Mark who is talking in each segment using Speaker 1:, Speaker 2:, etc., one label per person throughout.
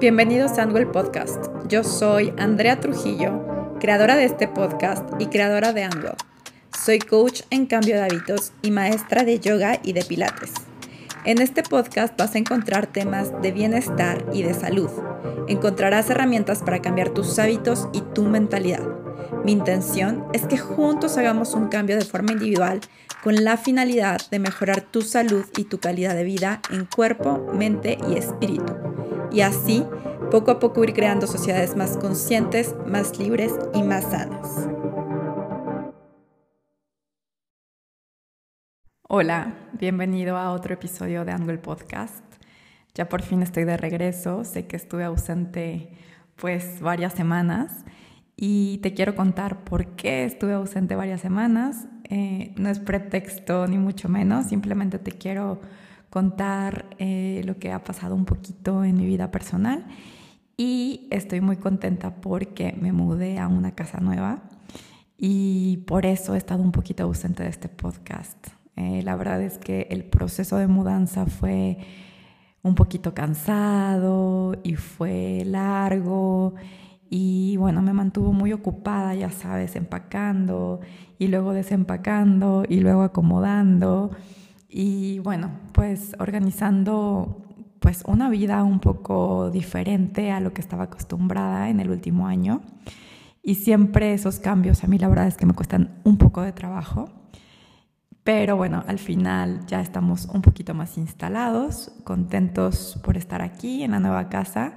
Speaker 1: Bienvenidos a Angle Podcast. Yo soy Andrea Trujillo, creadora de este podcast y creadora de Angle. Soy coach en cambio de hábitos y maestra de yoga y de pilates. En este podcast vas a encontrar temas de bienestar y de salud. Encontrarás herramientas para cambiar tus hábitos y tu mentalidad. Mi intención es que juntos hagamos un cambio de forma individual con la finalidad de mejorar tu salud y tu calidad de vida en cuerpo, mente y espíritu y así poco a poco ir creando sociedades más conscientes, más libres y más sanas. Hola, bienvenido a otro episodio de Angle Podcast. Ya por fin estoy de regreso, sé que estuve ausente pues varias semanas y te quiero contar por qué estuve ausente varias semanas. Eh, no es pretexto ni mucho menos, simplemente te quiero contar eh, lo que ha pasado un poquito en mi vida personal y estoy muy contenta porque me mudé a una casa nueva y por eso he estado un poquito ausente de este podcast. Eh, la verdad es que el proceso de mudanza fue un poquito cansado y fue largo y bueno, me mantuvo muy ocupada, ya sabes, empacando y luego desempacando y luego acomodando y bueno, pues organizando pues una vida un poco diferente a lo que estaba acostumbrada en el último año. Y siempre esos cambios a mí la verdad es que me cuestan un poco de trabajo. Pero bueno, al final ya estamos un poquito más instalados, contentos por estar aquí en la nueva casa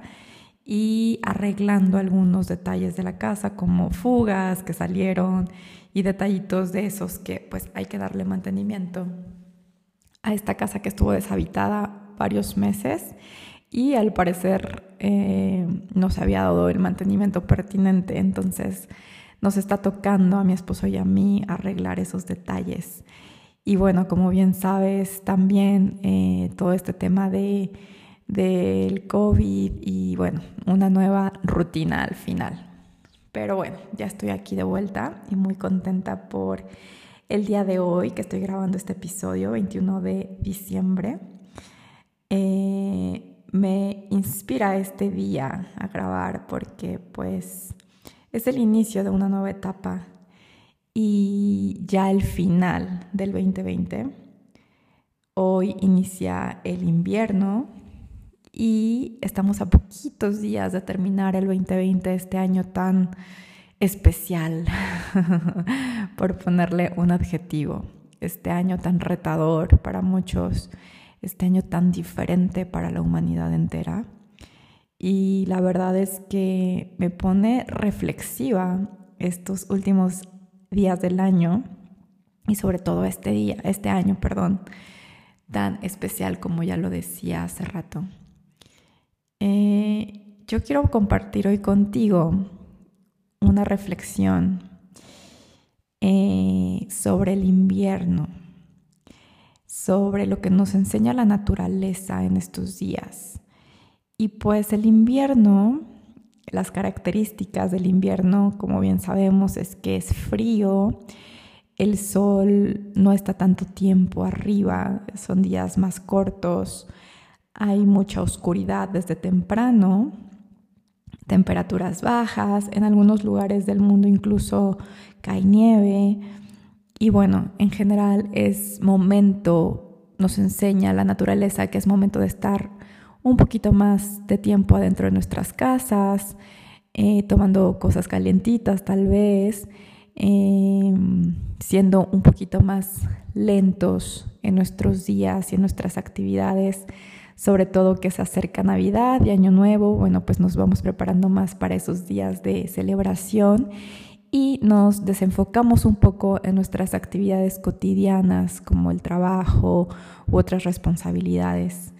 Speaker 1: y arreglando algunos detalles de la casa como fugas que salieron y detallitos de esos que pues hay que darle mantenimiento a esta casa que estuvo deshabitada varios meses y al parecer eh, no se había dado el mantenimiento pertinente, entonces nos está tocando a mi esposo y a mí arreglar esos detalles. Y bueno, como bien sabes, también eh, todo este tema de del COVID y bueno, una nueva rutina al final. Pero bueno, ya estoy aquí de vuelta y muy contenta por el día de hoy que estoy grabando este episodio, 21 de diciembre. Eh, me inspira este día a grabar porque pues es el inicio de una nueva etapa y ya el final del 2020. Hoy inicia el invierno y estamos a poquitos días de terminar el 2020, este año tan especial, por ponerle un adjetivo. Este año tan retador para muchos, este año tan diferente para la humanidad entera. Y la verdad es que me pone reflexiva estos últimos días del año y sobre todo este día, este año, perdón, tan especial como ya lo decía hace rato. Eh, yo quiero compartir hoy contigo una reflexión eh, sobre el invierno, sobre lo que nos enseña la naturaleza en estos días. Y pues el invierno, las características del invierno, como bien sabemos, es que es frío, el sol no está tanto tiempo arriba, son días más cortos, hay mucha oscuridad desde temprano temperaturas bajas, en algunos lugares del mundo incluso cae nieve. Y bueno, en general es momento, nos enseña la naturaleza que es momento de estar un poquito más de tiempo adentro de nuestras casas, eh, tomando cosas calientitas tal vez, em, siendo un poquito más lentos en nuestros días y en nuestras actividades sobre todo que se acerca Navidad y Año Nuevo, bueno, pues nos vamos preparando más para esos días de celebración y nos desenfocamos un poco en nuestras actividades cotidianas como el trabajo u otras responsabilidades.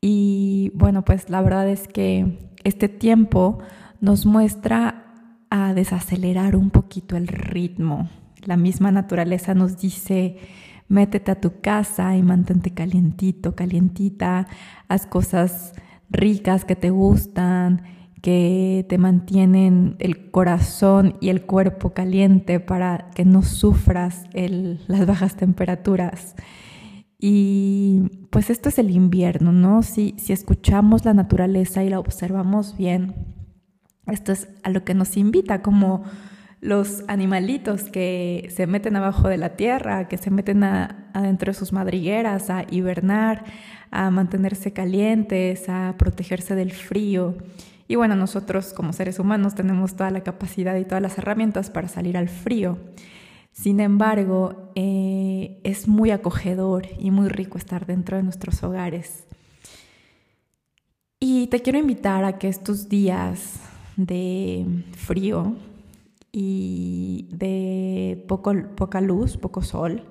Speaker 1: Y bueno, pues la verdad es que este tiempo nos muestra a desacelerar un poquito el ritmo. La misma naturaleza nos dice, métete a tu casa y mantente calientito, calientita, haz cosas ricas que te gustan, que te mantienen el corazón y el cuerpo caliente para que no sufras las bajas temperaturas. Y pues esto es el invierno, ¿no? Si, si escuchamos la naturaleza y la observamos bien, esto es a lo que nos invita, como los animalitos que se meten abajo de la tierra, que se meten adentro de sus madrigueras a hibernar, a mantenerse calientes, a protegerse del frío. Y bueno, nosotros como seres humanos tenemos toda la capacidad y todas las herramientas para salir al frío. Sin embargo, eh, es muy acogedor y muy rico estar dentro de nuestros hogares. Y te quiero invitar a que estos días de frío y de poco, poca luz, poco sol,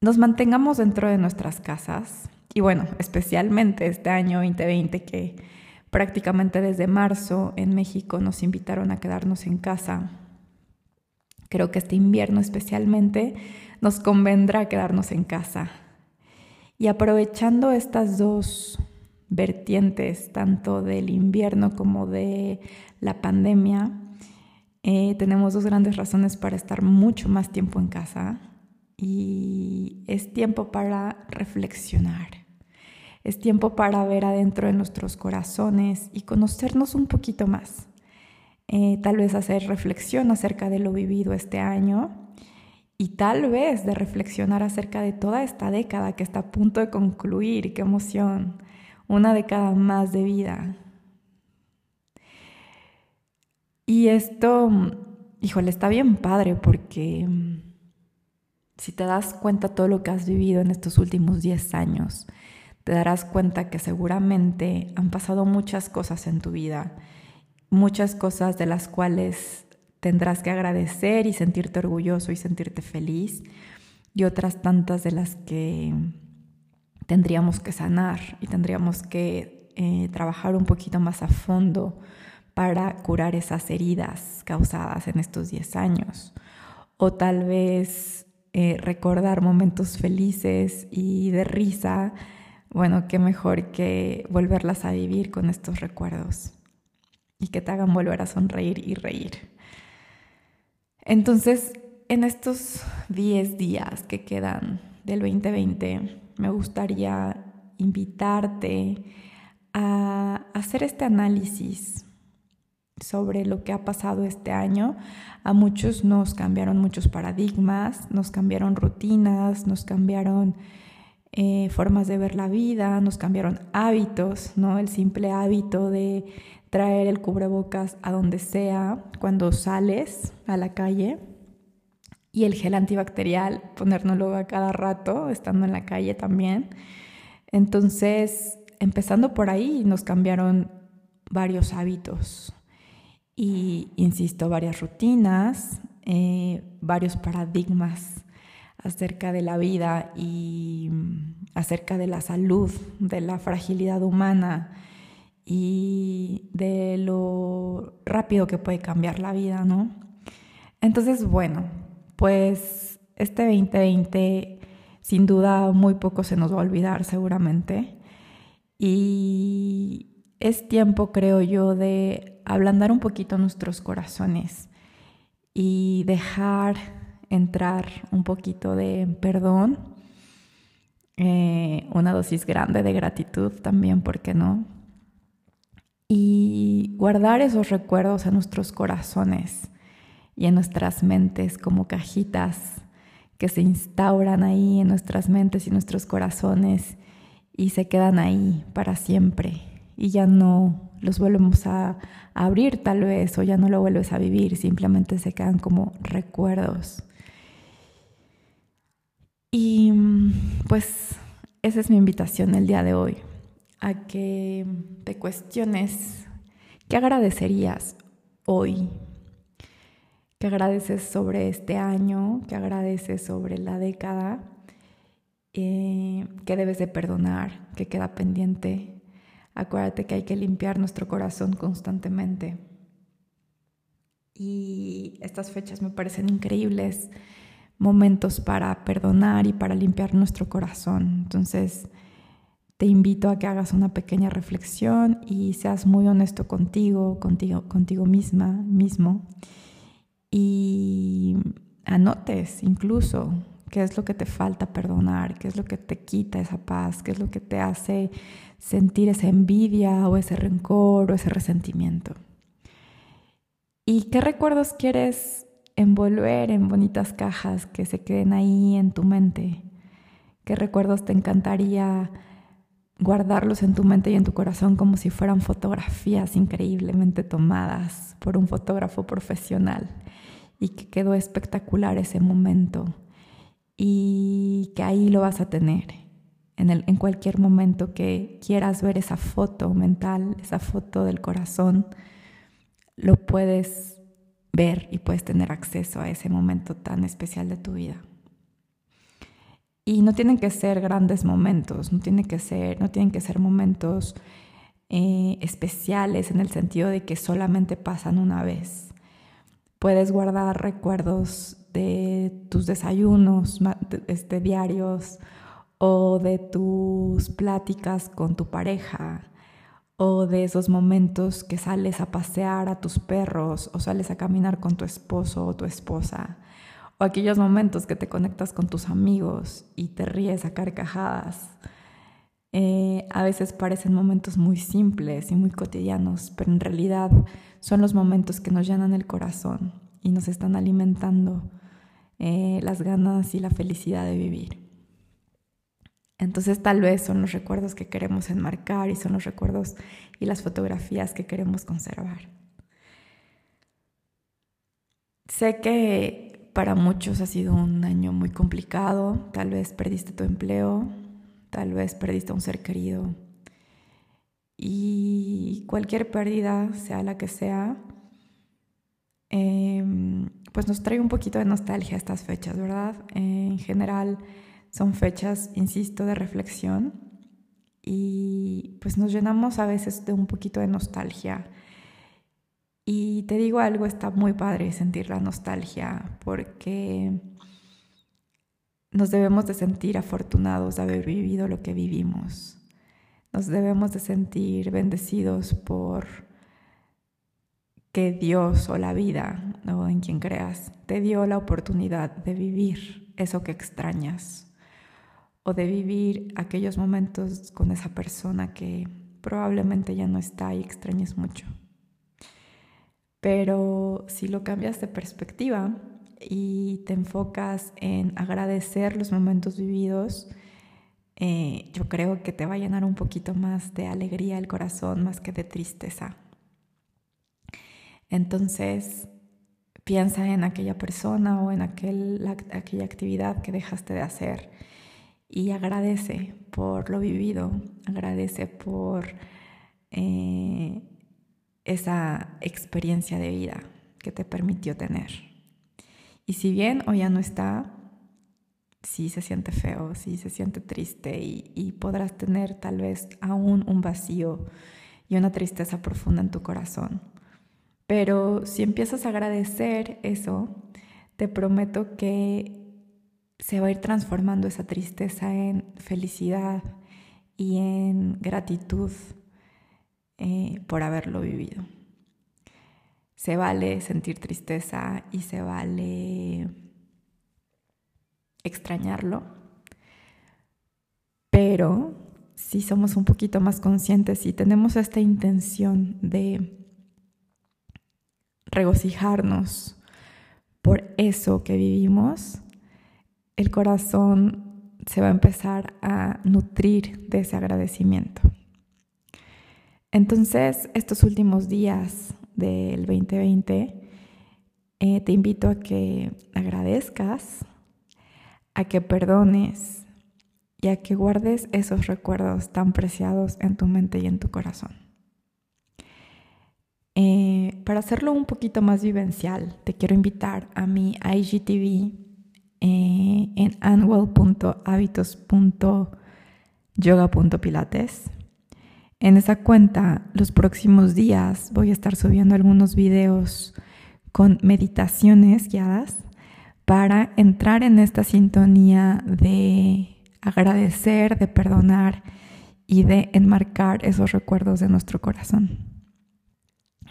Speaker 1: nos mantengamos dentro de nuestras casas. Y bueno, especialmente este año 2020 que prácticamente desde marzo en México nos invitaron a quedarnos en casa. Creo que este invierno especialmente nos convendrá quedarnos en casa. Y aprovechando estas dos vertientes, tanto del invierno como de la pandemia, eh, tenemos dos grandes razones para estar mucho más tiempo en casa y es tiempo para reflexionar. Es tiempo para ver adentro de nuestros corazones y conocernos un poquito más. Eh, tal vez hacer reflexión acerca de lo vivido este año y tal vez de reflexionar acerca de toda esta década que está a punto de concluir. ¡Qué emoción! Una década más de vida. Y esto, híjole, está bien padre porque mm, si te das cuenta todo lo que has vivido en estos últimos 10 años, te darás cuenta que seguramente han pasado muchas cosas en tu vida, muchas cosas de las cuales tendrás que agradecer y sentirte orgulloso y sentirte feliz, y otras tantas de las que tendríamos que sanar y tendríamos que eh, trabajar un poquito más a fondo para curar esas heridas causadas en estos 10 años. O tal vez eh, recordar momentos felices y de risa bueno, qué mejor que volverlas a vivir con estos recuerdos y que te hagan volver a sonreír y reír. Entonces, en estos 10 días que quedan del 2020, me gustaría invitarte a hacer este análisis sobre lo que ha pasado este año. A muchos nos cambiaron muchos paradigmas, nos cambiaron rutinas, nos cambiaron eh, formas de ver la vida, nos cambiaron hábitos, ¿no? El simple hábito de traer el cubrebocas a donde sea cuando sales a la calle y el gel antibacterial, ponérnoslo a cada rato, estando en la calle también. Entonces, empezando por ahí, nos cambiaron varios hábitos y, insisto, varias rutinas, eh, varios paradigmas acerca de la vida y mm, acerca de la salud, de la fragilidad humana y de lo rápido que puede cambiar la vida, ¿no? Entonces, bueno, pues este 2020 sin duda muy poco se nos va a olvidar seguramente y es tiempo, creo yo, de ablandar un poquito nuestros corazones y dejar entrar un poquito de perdón, eh, una dosis grande de gratitud también, ¿por qué no? Y guardar esos recuerdos en nuestros corazones y en nuestras mentes como cajitas que se instauran ahí en nuestras mentes y nuestros corazones y se quedan ahí para siempre y ya no los volvemos a, abrir tal vez o ya no lo vuelves a vivir, simplemente se quedan como recuerdos. Y pues esa es mi invitación el día de hoy, a que te cuestiones qué agradecerías hoy, qué agradeces sobre este año, qué agradeces sobre la década, eh, qué debes de perdonar, qué queda pendiente. Acuérdate que hay que limpiar nuestro corazón constantemente. Y estas fechas me parecen increíbles momentos para perdonar y para limpiar nuestro corazón. Entonces, te invito a que hagas una pequeña reflexión y seas muy honesto contigo, contigo, contigo misma, mismo. Y anotes incluso qué es lo que te falta perdonar, qué es lo que te quita esa paz, qué es lo que te hace sentir esa envidia o ese rencor o ese resentimiento. ¿Y qué recuerdos quieres envolver en bonitas cajas que se queden ahí en tu mente? ¿Qué recuerdos te encantaría guardarlos en tu mente y en tu corazón como si fueran fotografías increíblemente tomadas por un fotógrafo profesional y que quedó espectacular ese momento y que ahí lo vas a tener en, el, en cualquier momento que quieras ver esa foto mental, esa foto del corazón, lo puedes ver y puedes tener acceso a ese momento tan especial de tu vida. Y no tienen que ser grandes momentos, no, tienen que ser, no tienen que ser momentos eh, especiales en el sentido de que solamente pasan una vez. Puedes guardar recuerdos de tus desayunos este, diarios o de tus pláticas con tu pareja o de esos momentos que sales a pasear a tus perros o sales a caminar con tu esposo o tu esposa o aquellos momentos que te conectas con tus amigos y te ríes a carcajadas. Eh, a veces parecen momentos muy simples y muy cotidianos, pero en realidad son los momentos que nos llenan el corazón y nos están alimentando eh, las ganas y la felicidad de vivir. Entonces tal vez son los recuerdos que queremos enmarcar y son los recuerdos y las fotografías que queremos conservar. Sé que para muchos ha sido un año muy complicado, tal vez perdiste tu empleo, tal vez perdiste a un ser querido. Y cualquier pérdida, sea la que sea, em, pues nos trae un poquito de nostalgia estas fechas, ¿verdad? en general son fechas, insisto, de reflexión y pues nos llenamos a veces de un poquito de nostalgia y te digo algo, está muy padre sentir la nostalgia porque nos debemos de sentir afortunados de haber vivido lo que vivimos. Nos debemos de sentir bendecidos por que Dios o la vida, o en quien creas, te dio la oportunidad de vivir eso que extrañas o de vivir aquellos momentos con esa persona que probablemente ya no está y extrañes mucho. Pero si lo cambias de perspectiva y te enfocas en agradecer los momentos vividos, eh, yo creo que te va a llenar un poquito más de alegría el corazón más que de tristeza. Entonces, piensa en aquella persona o en aquel, aquella actividad que dejaste de hacer y agradece por lo vivido, agradece por eh, esa experiencia de vida que te permitió tener. Y si bien hoy ya no está, sí se siente feo, sí se siente triste y, podrás tener tal vez aún un vacío y una tristeza profunda en tu corazón. Pero si empiezas a agradecer eso, te prometo que se va a ir transformando esa tristeza en felicidad y en gratitud eh, por haberlo vivido. Se vale sentir tristeza y se vale extrañarlo, pero si somos un poquito más conscientes y tenemos esta intención de regocijarnos por eso que vivimos, el corazón se va a empezar a nutrir de ese agradecimiento. Entonces, estos últimos días del 2020, eh, te invito a que agradezcas, a que perdones y a que guardes esos recuerdos tan preciados en tu mente y en tu corazón. Eh, para hacerlo un poquito más vivencial, te quiero invitar a mi IGTV eh, en annual.hábitos.yoga.pilates en esa cuenta, los próximos días voy a estar subiendo algunos videos con meditaciones guiadas para entrar en esta sintonía de agradecer, de perdonar y de enmarcar esos recuerdos de nuestro corazón.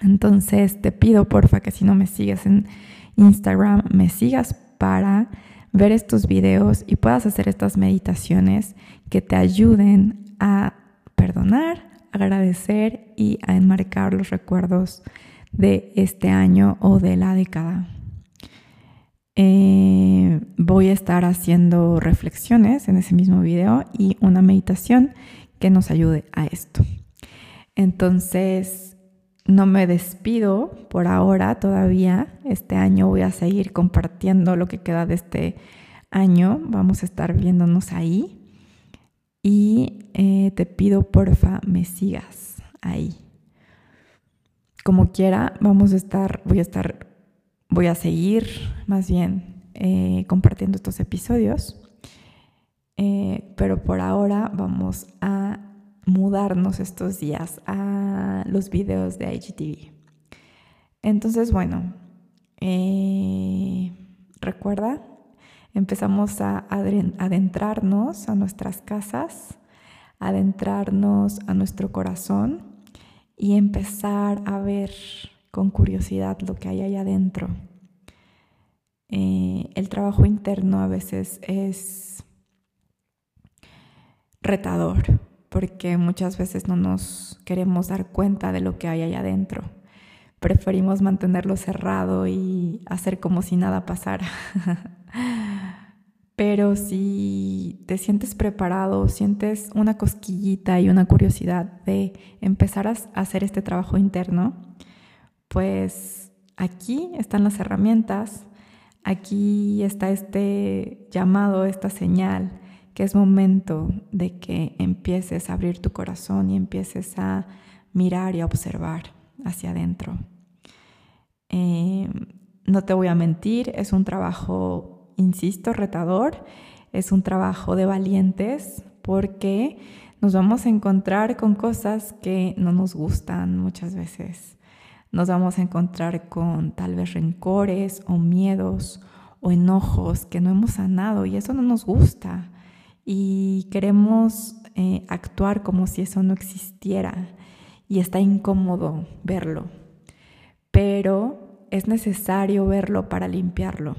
Speaker 1: Entonces te pido porfa que si no me sigues en Instagram, me sigas para ver estos videos y puedas hacer estas meditaciones que te ayuden a perdonar, agradecer y a enmarcar los recuerdos de este año o de la década. Eh, voy a estar haciendo reflexiones en ese mismo video y una meditación que nos ayude a esto. Entonces, no me despido por ahora todavía. Este año voy a seguir compartiendo lo que queda de este año. Vamos a estar viéndonos ahí. Y eh, te pido porfa me sigas ahí. Como quiera, vamos a estar, voy a estar voy a seguir más bien eh, compartiendo estos episodios, eh, pero por ahora vamos a mudarnos estos días a los videos de IGTV. Entonces, bueno, eh, recuerda, empezamos a adentrarnos a nuestras casas, adentrarnos a nuestro corazón y empezar a ver con curiosidad lo que hay allá adentro. Eh, el trabajo interno a veces es retador porque muchas veces no nos queremos dar cuenta de lo que hay allá adentro. Preferimos mantenerlo cerrado y hacer como si nada pasara. Pero si te sientes preparado, sientes una cosquillita y una curiosidad de empezar a hacer este trabajo interno, pues aquí están las herramientas, aquí está este llamado, esta señal, que es momento de que empieces a abrir tu corazón y empieces a mirar y a observar hacia adentro. Eh, no te voy a mentir, es un trabajo, insisto, retador, es un trabajo de valientes porque nos vamos a encontrar con cosas que no nos gustan muchas veces nos vamos a encontrar con tal vez rencores o miedos o enojos que no hemos sanado y eso no nos gusta y queremos eh, actuar como si eso no existiera y está incómodo verlo, pero es necesario verlo para limpiarlo.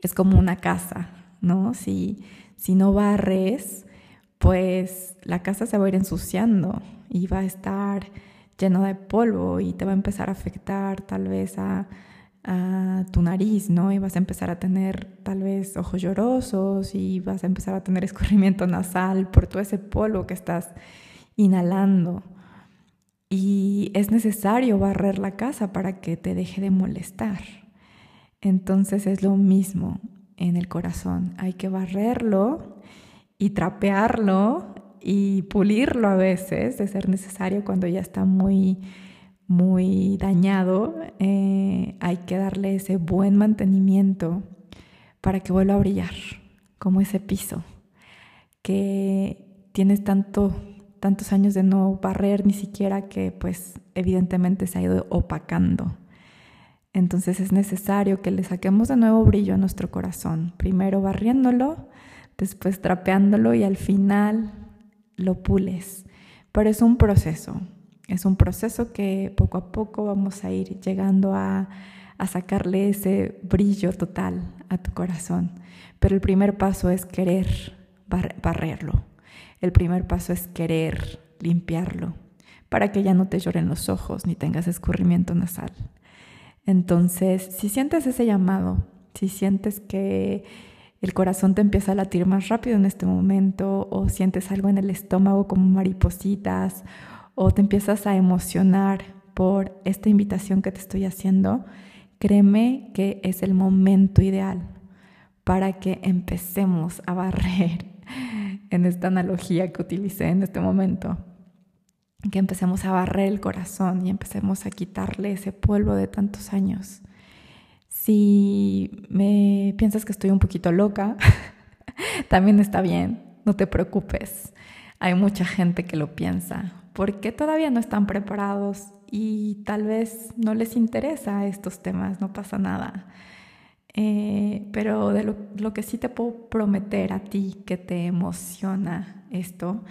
Speaker 1: Es como una casa, ¿no? Si, si no barres, pues la casa se va a ir ensuciando y va a estar lleno de polvo y te va a empezar a afectar tal vez a, tu nariz, ¿no? Y vas a empezar a tener tal vez ojos llorosos y vas a empezar a tener escurrimiento nasal por todo ese polvo que estás inhalando. Y es necesario barrer la casa para que te deje de molestar. Entonces es lo mismo en el corazón. Hay que barrerlo y trapearlo y pulirlo a veces, de ser necesario cuando ya está muy, muy dañado, eh, hay que darle ese buen mantenimiento para que vuelva a brillar, como ese piso que tienes tanto, tantos años de no barrer ni siquiera que pues evidentemente se ha ido opacando. Entonces es necesario que le saquemos de nuevo brillo a nuestro corazón, primero barriéndolo, después trapeándolo y al final lo pules. Pero es un proceso, es un proceso que poco a poco vamos a ir llegando a, sacarle ese brillo total a tu corazón. Pero el primer paso es querer barrerlo. El primer paso es querer limpiarlo para que ya no te lloren los ojos ni tengas escurrimiento nasal. Entonces, si sientes ese llamado, si sientes que el corazón te empieza a latir más rápido en este momento o sientes algo en el estómago como maripositas o te empiezas a emocionar por esta invitación que te estoy haciendo, créeme que es el momento ideal para que empecemos a barrer en esta analogía que utilicé en este momento, que empecemos a barrer el corazón y empecemos a quitarle ese polvo de tantos años. Si me piensas que estoy un poquito loca, también está bien, no te preocupes. Hay mucha gente que lo piensa porque todavía no están preparados y tal vez no les interesa estos temas, no pasa nada. Eh, pero de lo, lo, que sí te puedo prometer a ti que te emociona esto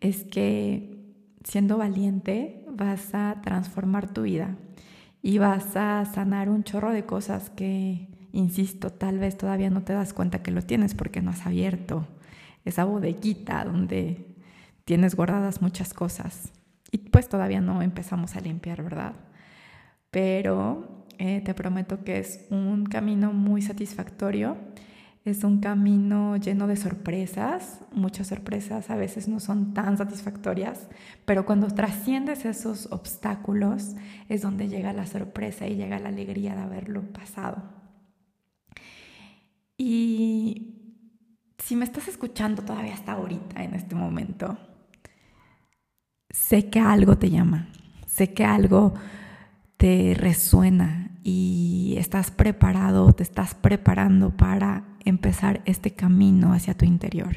Speaker 1: es que siendo valiente vas a transformar tu vida y vas a sanar un chorro de cosas que insisto, tal vez todavía no te das cuenta que lo tienes porque no has abierto esa bodeguita donde tienes guardadas muchas cosas. Y pues todavía no empezamos a limpiar, ¿verdad? Pero eh, te prometo que es un camino muy satisfactorio. Es un camino lleno de sorpresas. Muchas sorpresas a veces no son tan satisfactorias, pero cuando trasciendes esos obstáculos es donde llega la sorpresa y llega la alegría de haberlo pasado. Y si me estás escuchando todavía hasta ahorita, en este momento, sé que algo te llama, sé que algo te resuena y estás preparado, te estás preparando para empezar este camino hacia tu interior.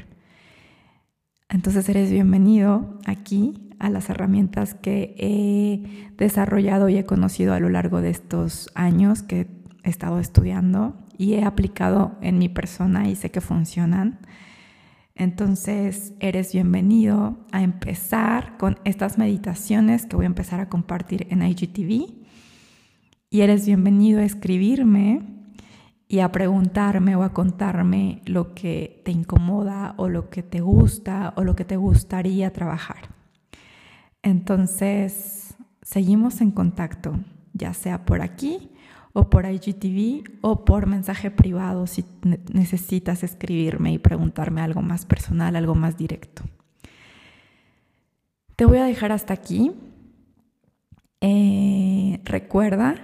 Speaker 1: Entonces eres bienvenido aquí a las herramientas que he desarrollado y he conocido a lo largo de estos años que he estado estudiando y he aplicado en mi persona y sé que funcionan. Entonces, eres bienvenido a empezar con estas meditaciones que voy a empezar a compartir en IGTV. Y eres bienvenido a escribirme y a preguntarme o a contarme lo que te incomoda o lo que te gusta o lo que te gustaría trabajar. Entonces, seguimos en contacto, ya sea por aquí o por IGTV o por mensaje privado si necesitas escribirme y preguntarme algo más personal, algo más directo. Te voy a dejar hasta aquí. Eh, recuerda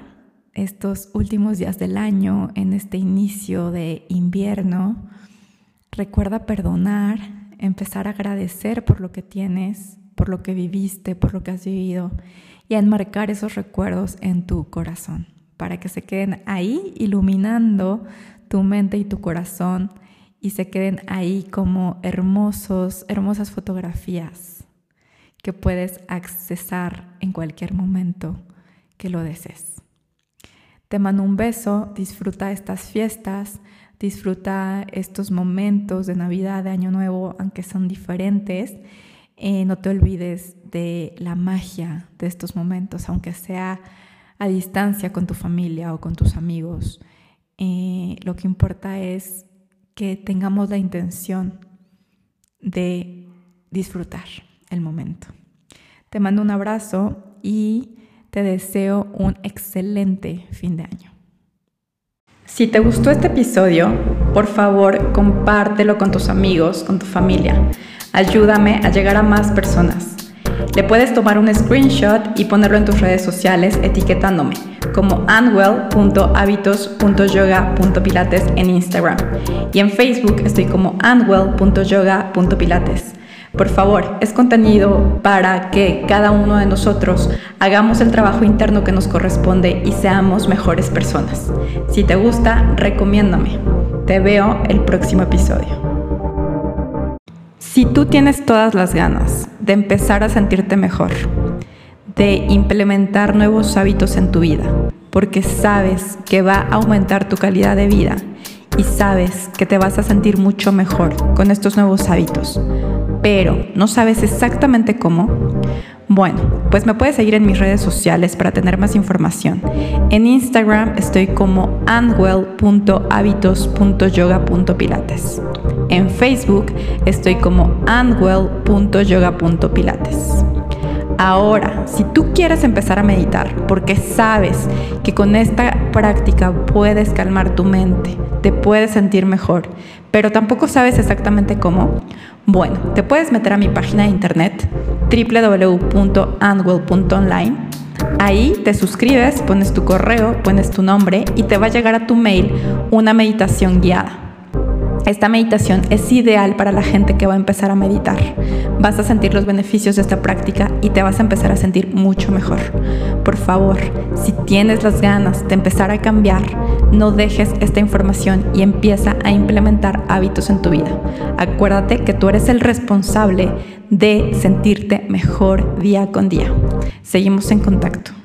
Speaker 1: estos últimos días del año, en este inicio de invierno, recuerda perdonar, empezar a agradecer por lo que tienes, por lo que viviste, por lo que has vivido y a enmarcar esos recuerdos en tu corazón para que se queden ahí iluminando tu mente y tu corazón y se queden ahí como hermosos, hermosas fotografías que puedes accesar en cualquier momento que lo desees. Te mando un beso, disfruta estas fiestas, disfruta estos momentos de Navidad, de Año Nuevo, aunque son diferentes. Eh, no te olvides de la magia de estos momentos, aunque sea a distancia con tu familia o con tus amigos. Eh, lo que importa es que tengamos la intención de disfrutar el momento. Te mando un abrazo y te deseo un excelente fin de año. Si te gustó este episodio, por favor compártelo con tus amigos, con tu familia. Ayúdame a llegar a más personas. Le puedes tomar un screenshot y ponerlo en tus redes sociales etiquetándome como anwell.hábitos.yoga.pilates en Instagram y en Facebook estoy como anwell.yoga.pilates. Por favor, es contenido para que cada uno de nosotros hagamos el trabajo interno que nos corresponde y seamos mejores personas. Si te gusta, recomiéndame. Te veo el próximo episodio. Si tú tienes todas las ganas de empezar a sentirte mejor, de implementar nuevos hábitos en tu vida, porque sabes que va a aumentar tu calidad de vida y sabes que te vas a sentir mucho mejor con estos nuevos hábitos, pero no sabes exactamente cómo, bueno, pues me puedes seguir en mis redes sociales para tener más información. En Instagram estoy como anwell.hábitos.yoga.pilates. En Facebook estoy como anwell.yoga.pilates. Ahora, si tú quieres empezar a meditar porque sabes que con esta práctica puedes calmar tu mente, te puedes sentir mejor, pero tampoco sabes exactamente cómo, bueno, te puedes meter a mi página de internet www.anwell.online. Ahí te suscribes, pones tu correo, pones tu nombre y te va a llegar a tu mail una meditación guiada. Esta meditación es ideal para la gente que va a empezar a meditar. Vas a sentir los beneficios de esta práctica y te vas a empezar a sentir mucho mejor. Por favor, si tienes las ganas de empezar a cambiar, no dejes esta información y empieza a implementar hábitos en tu vida. Acuérdate que tú eres el responsable de sentirte mejor día con día. Seguimos en contacto.